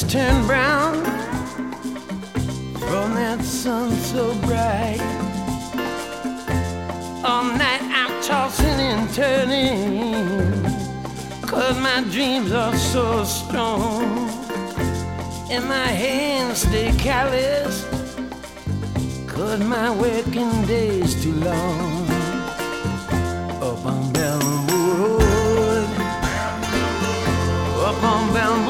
lights turn brown from that sun so bright. All night I'm tossing and turning, cause my dreams are so strong. And my hands stay callous, cause my working day's too long. Up on Bellwood, up on Bellwood.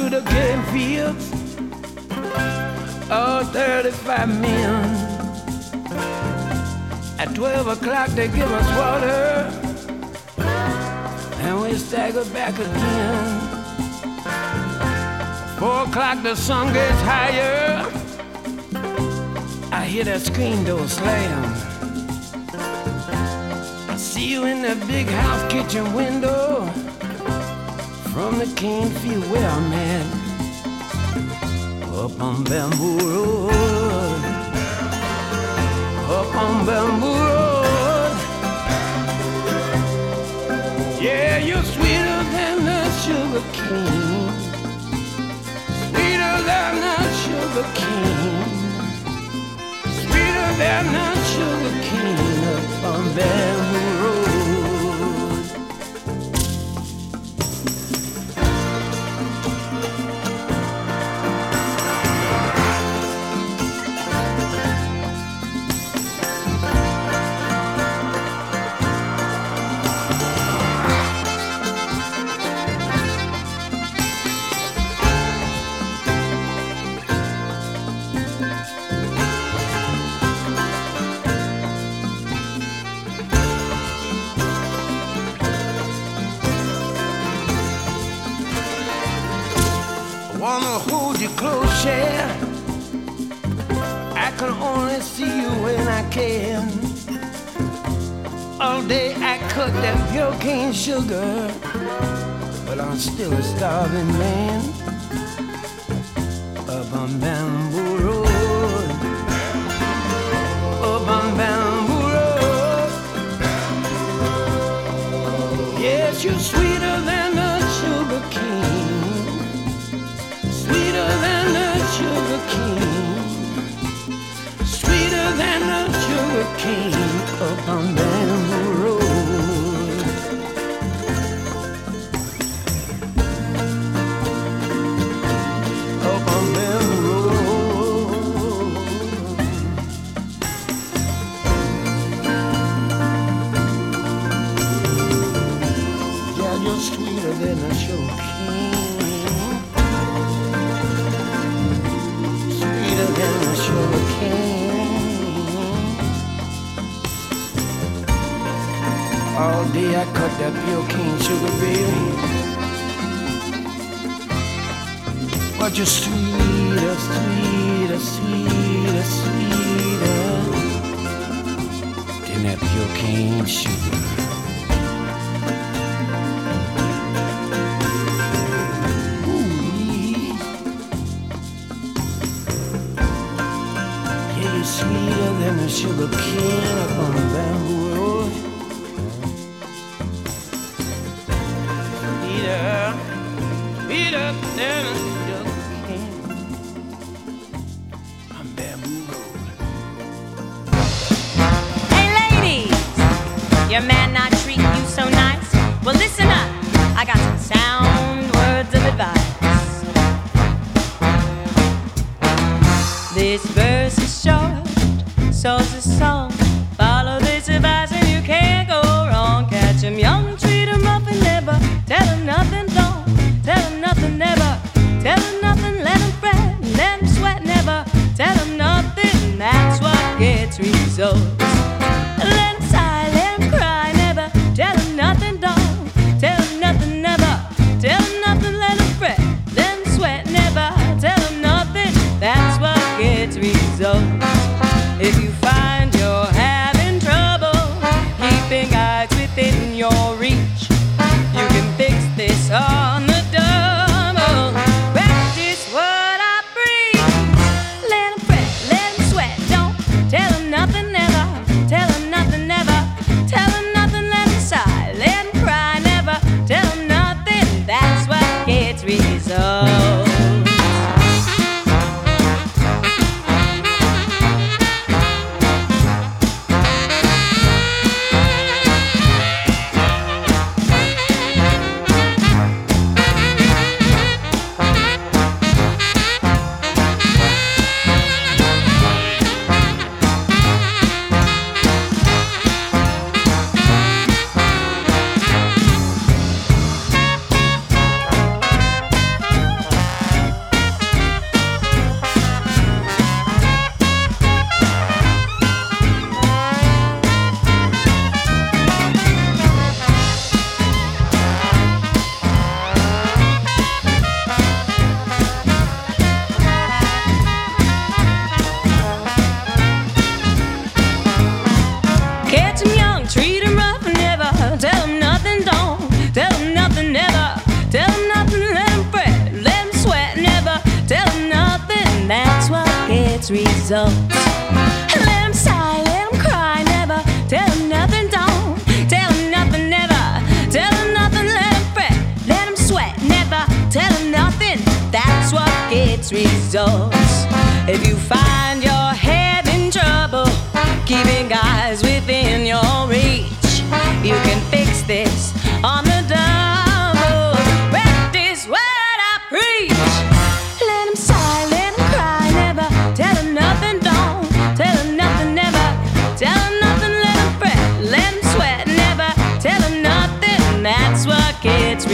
To the game fields. All 35 men. At 12 o'clock, they give us water. And we stagger back again. Four o'clock, the sun gets higher. I hear that screen door slam. I see you in the big house kitchen window from the cane field where I'm at. Up on Bamboo Road. Up on Bamboo Road. Yeah, you're sweeter than the sugar cane. Sweeter than the sugar cane. Sweeter than the sugar cane up on Bamboo can. All day I cook that pure cane sugar, but I'm still a starving man. Sweeter than a sugar cane. sweeter than a sugar cane. All day I cut that pure cane sugar, baby. But you're sweeter, sweeter, sweeter, sweeter than that pure cane sugar.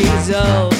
Gets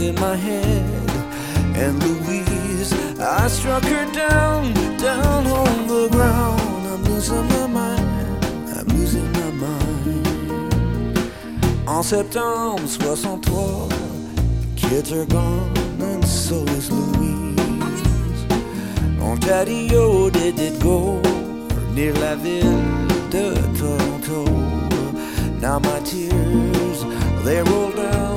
hand in my head, And Louise, I struck her down, down on the ground. I'm losing my mind, I'm losing my mind. En septembre 63, kids are gone, and so is Louise. On Daddy-O oh, did it go, near la ville de Toronto. Now my tears, they roll down.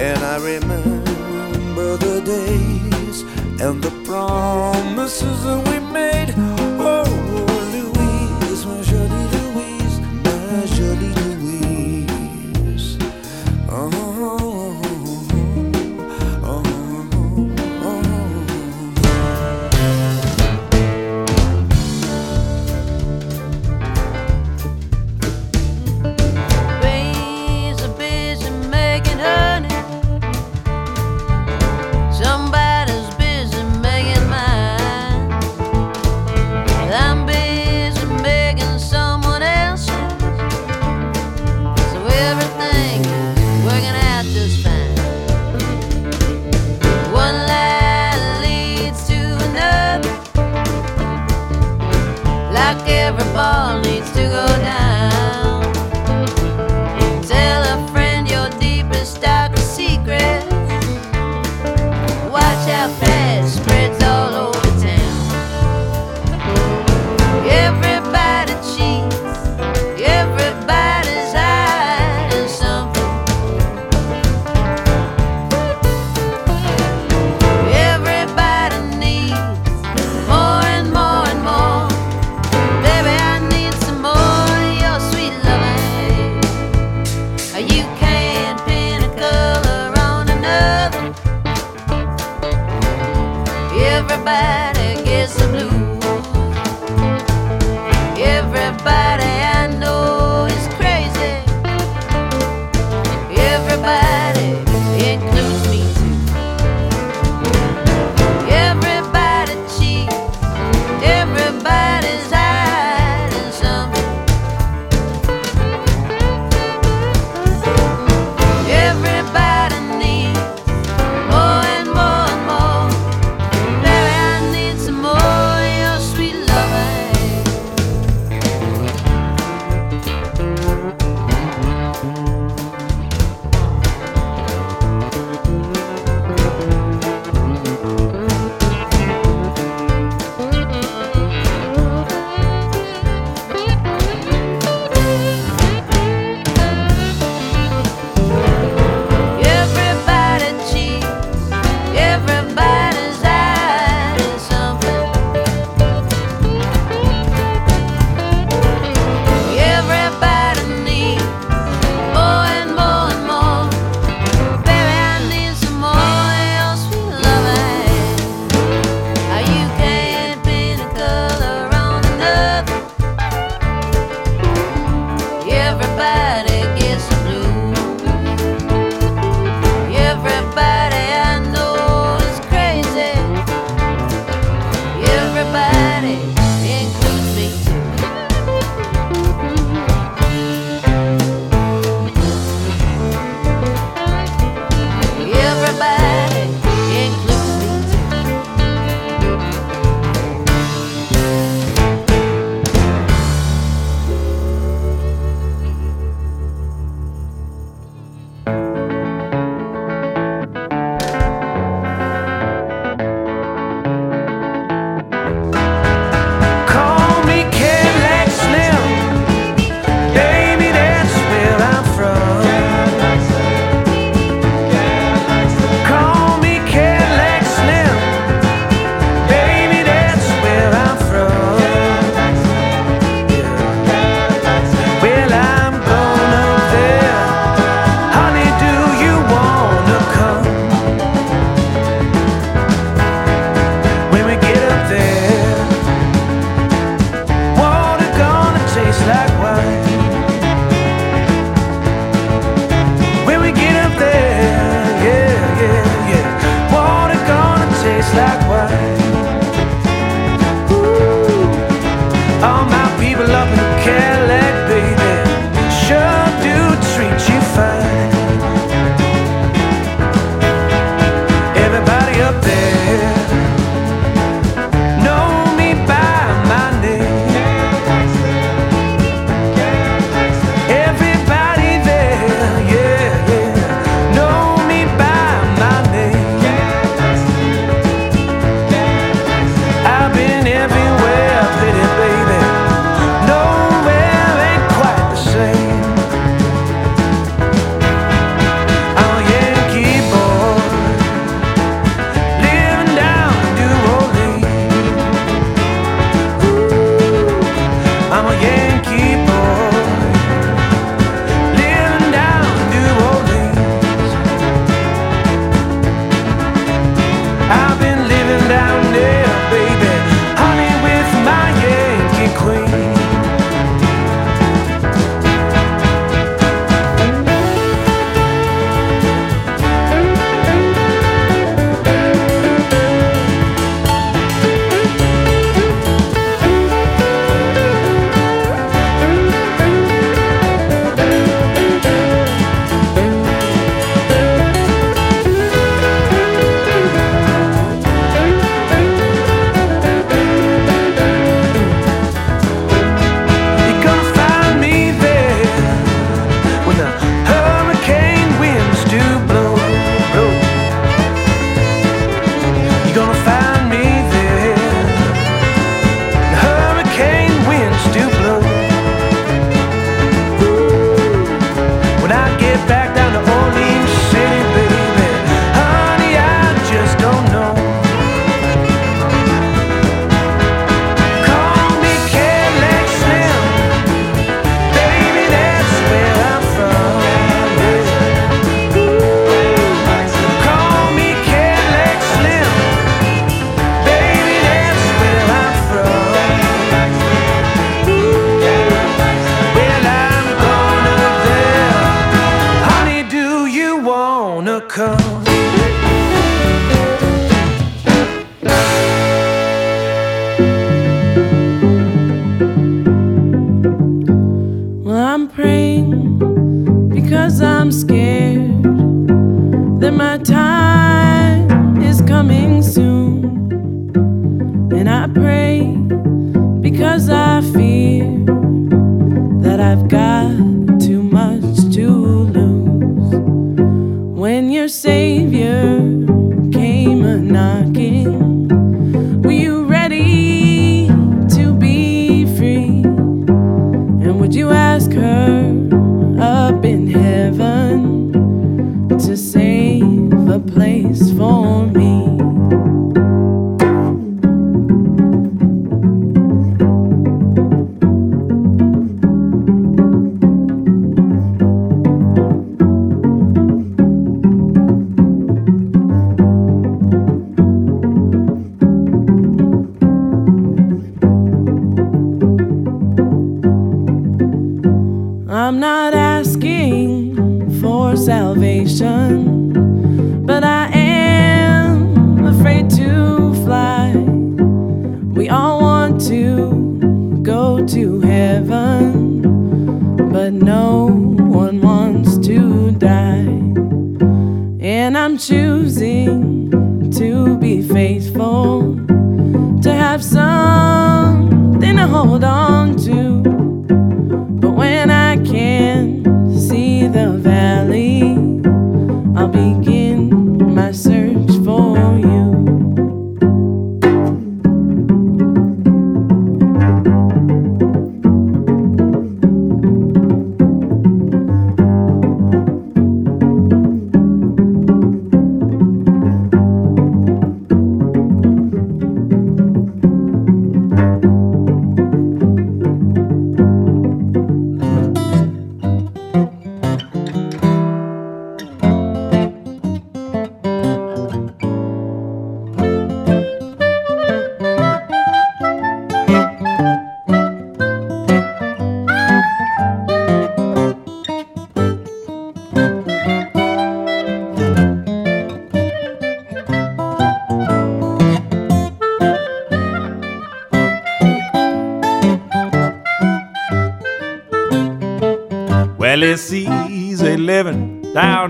And I remember the days and the promises that we made. I'm praying because I'm scared that my time.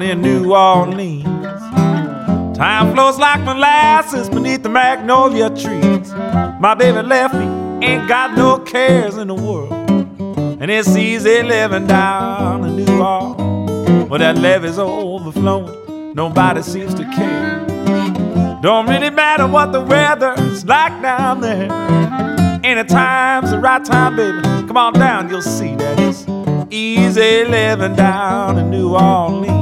Down in New Orleans. Time flows like molasses beneath the magnolia trees. My baby left me, ain't got no cares in the world. And it's easy living down in New Orleans. Where that levee's overflowing, nobody seems to care. Don't really matter what the weather's like down there. Anytime's the right time, baby. Come on down, you'll see that it's easy living down in New Orleans.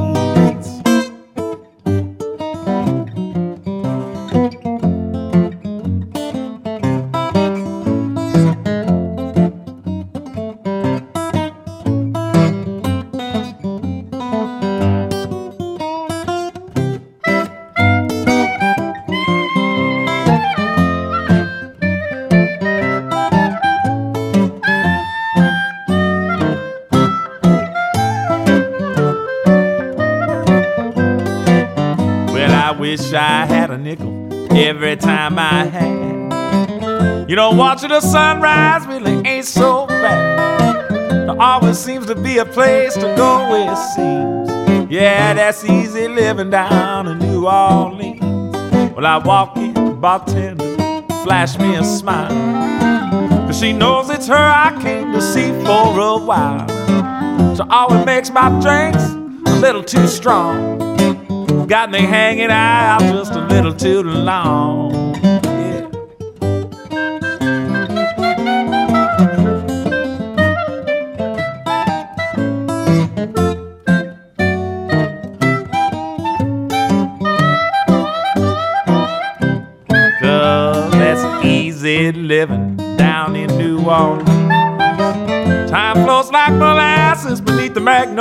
Watching the sunrise really ain't so bad. There always seems to be a place to go, it seems. Yeah, that's easy living down in New Orleans. Well, I walk in, bartender, flash me a smile. Cause she knows it's her I came to see for a while. So always makes my drinks a little too strong. Got me hanging out just a little too long.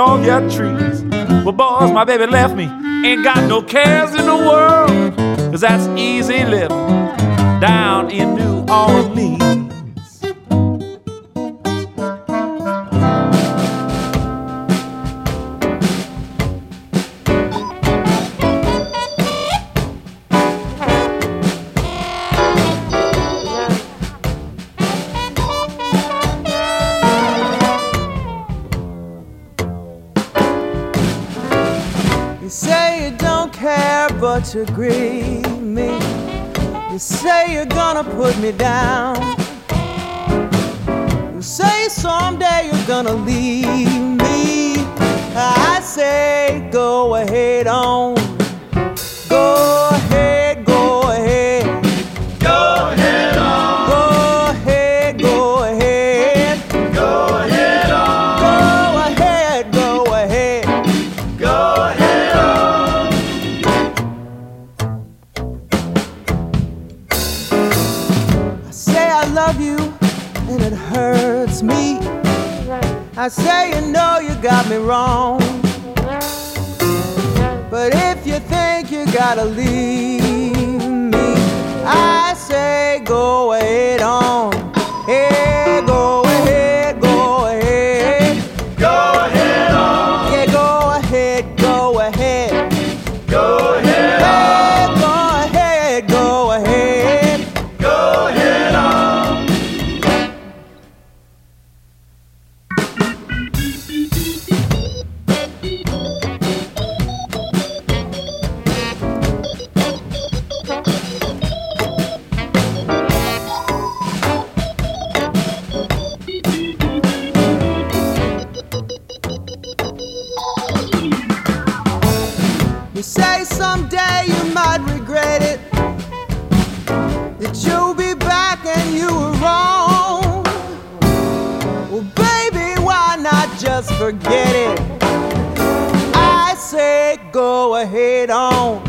The magnolia trees. Well, boys, my baby left me. Ain't got no cares in the world. Cause that's easy living down in New Orleans. disagree grieve me. You say you're gonna put me down. love you and it hurts me. I say you know you got me wrong. But if you think you gotta leave me, I say go ahead on. forget it. I say go ahead on.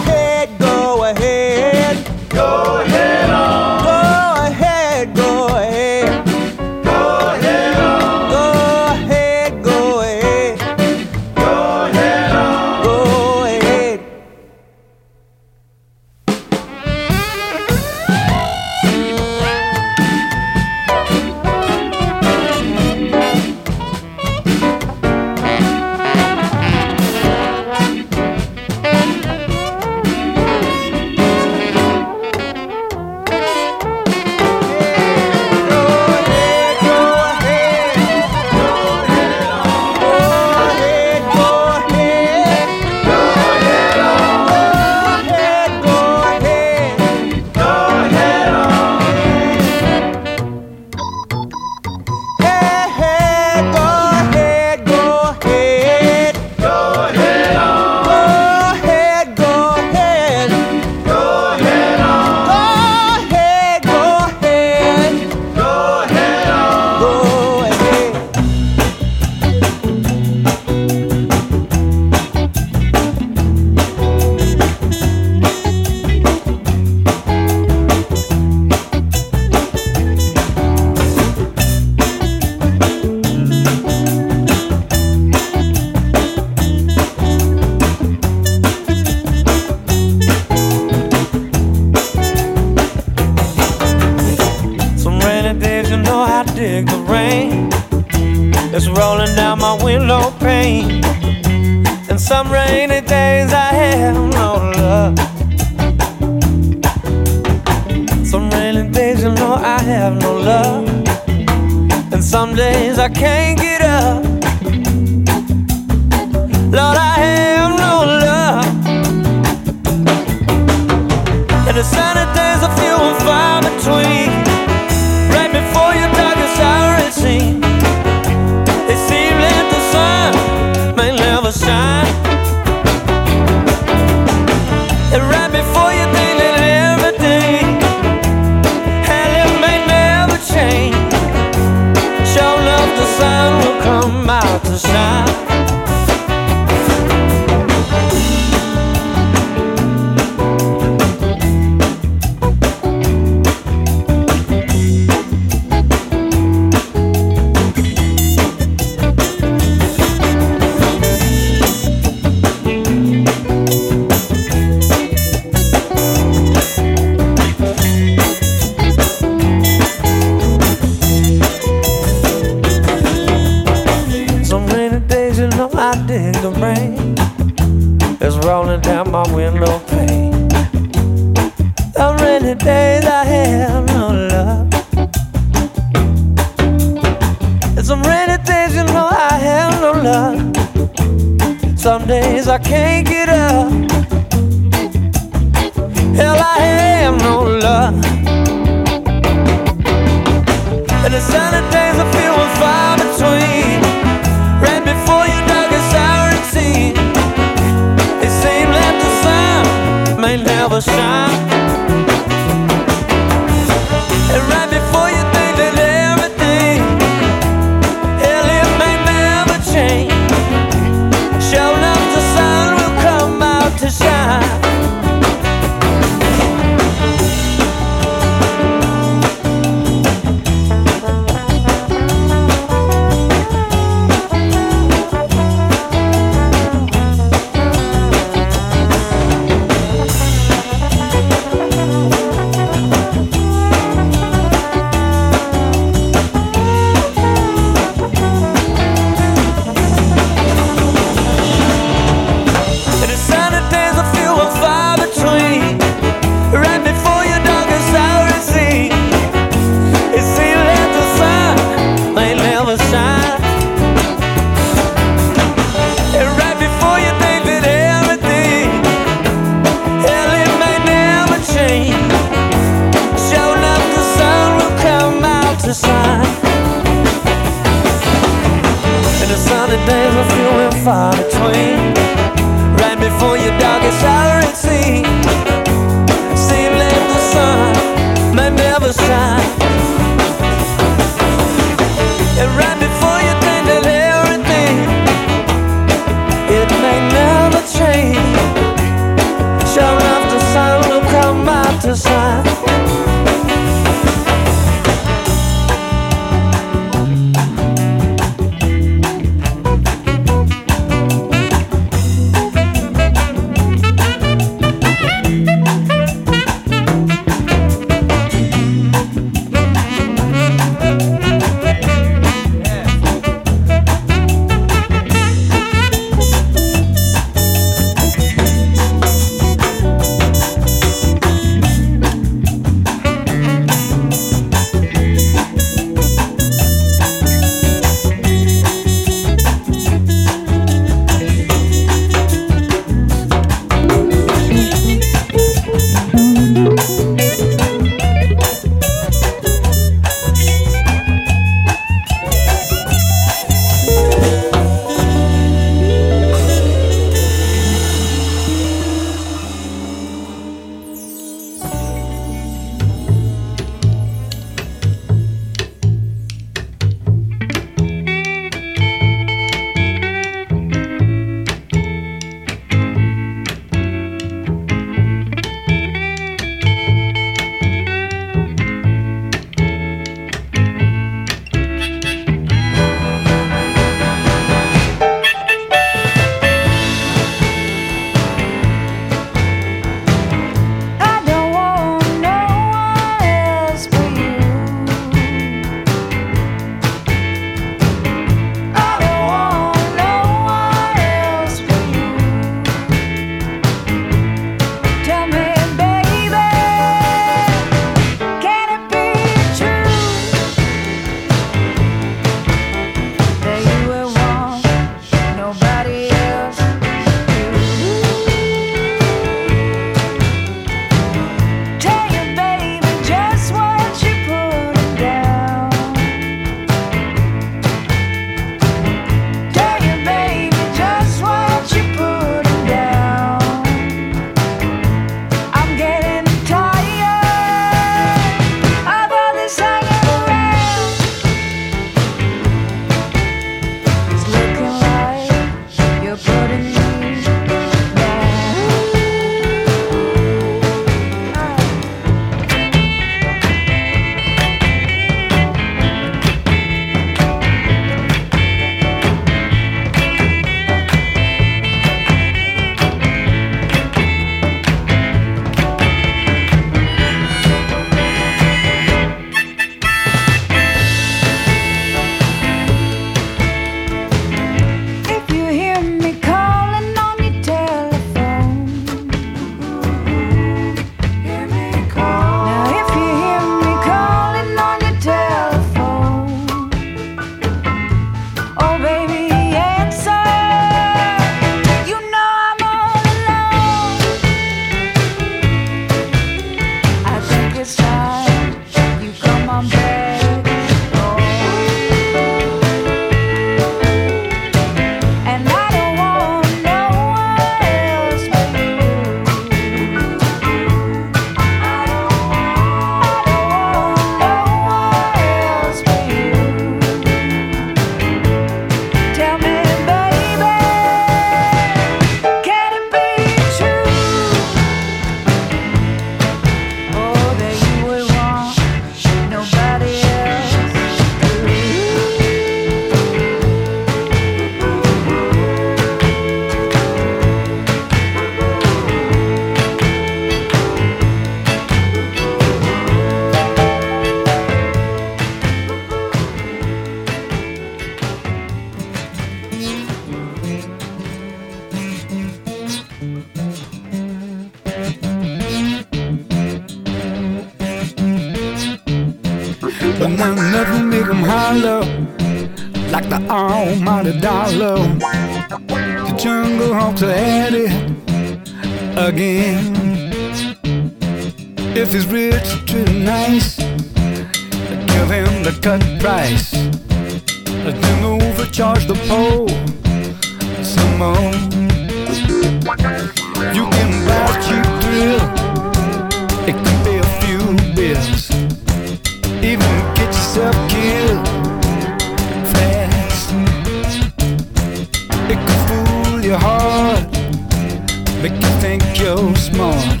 Make you think you're smart.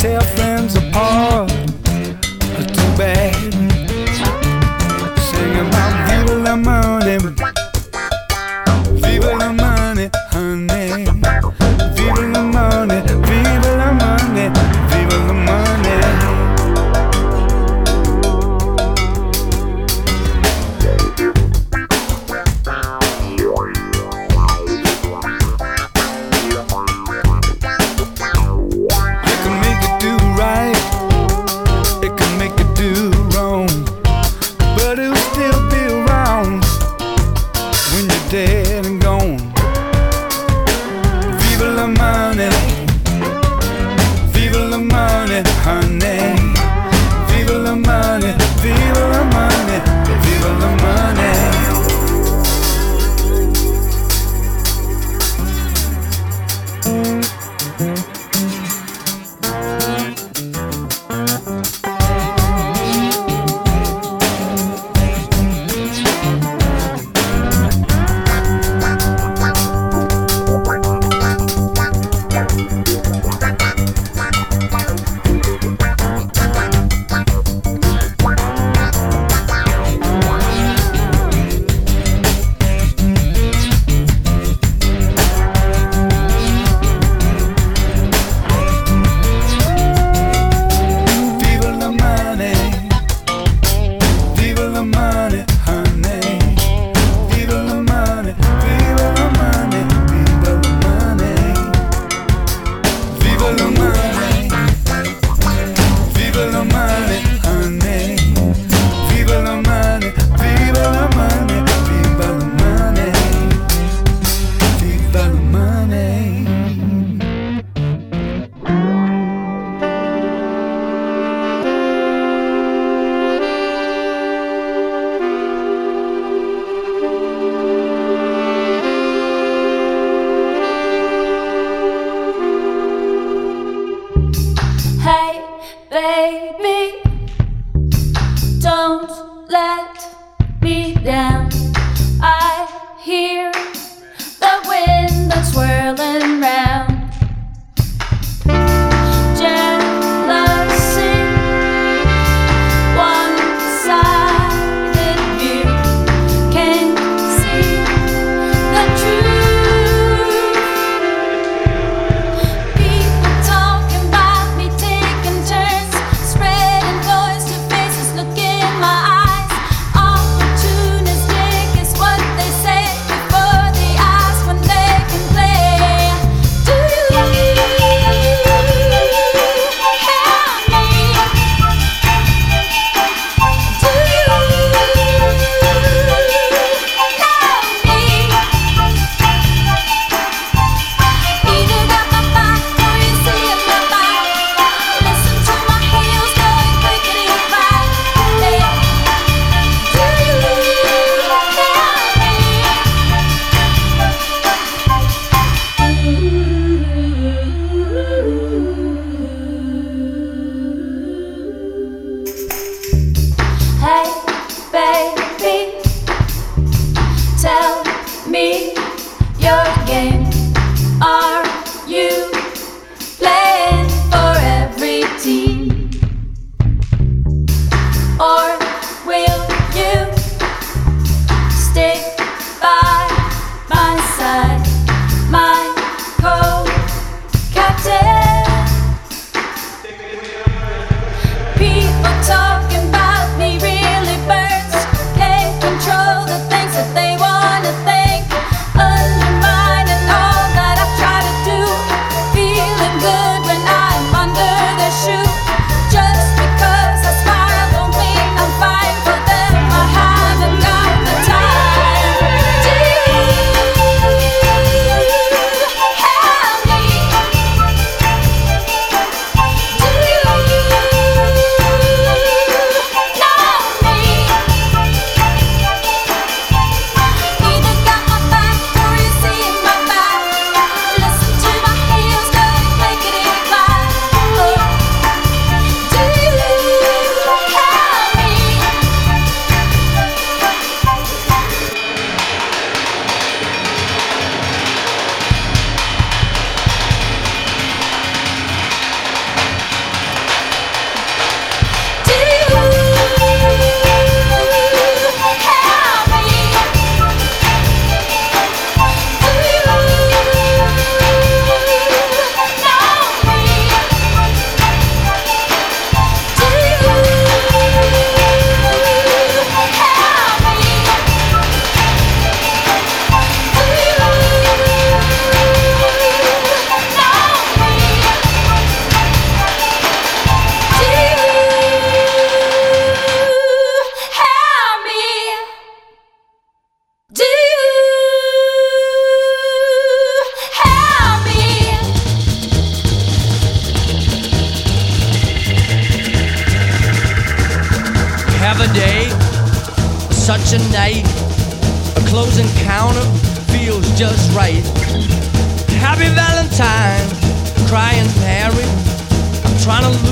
Tear friends apart, such a night. A close encounter feels just right. Happy Valentine, crying Harry. I'm trying to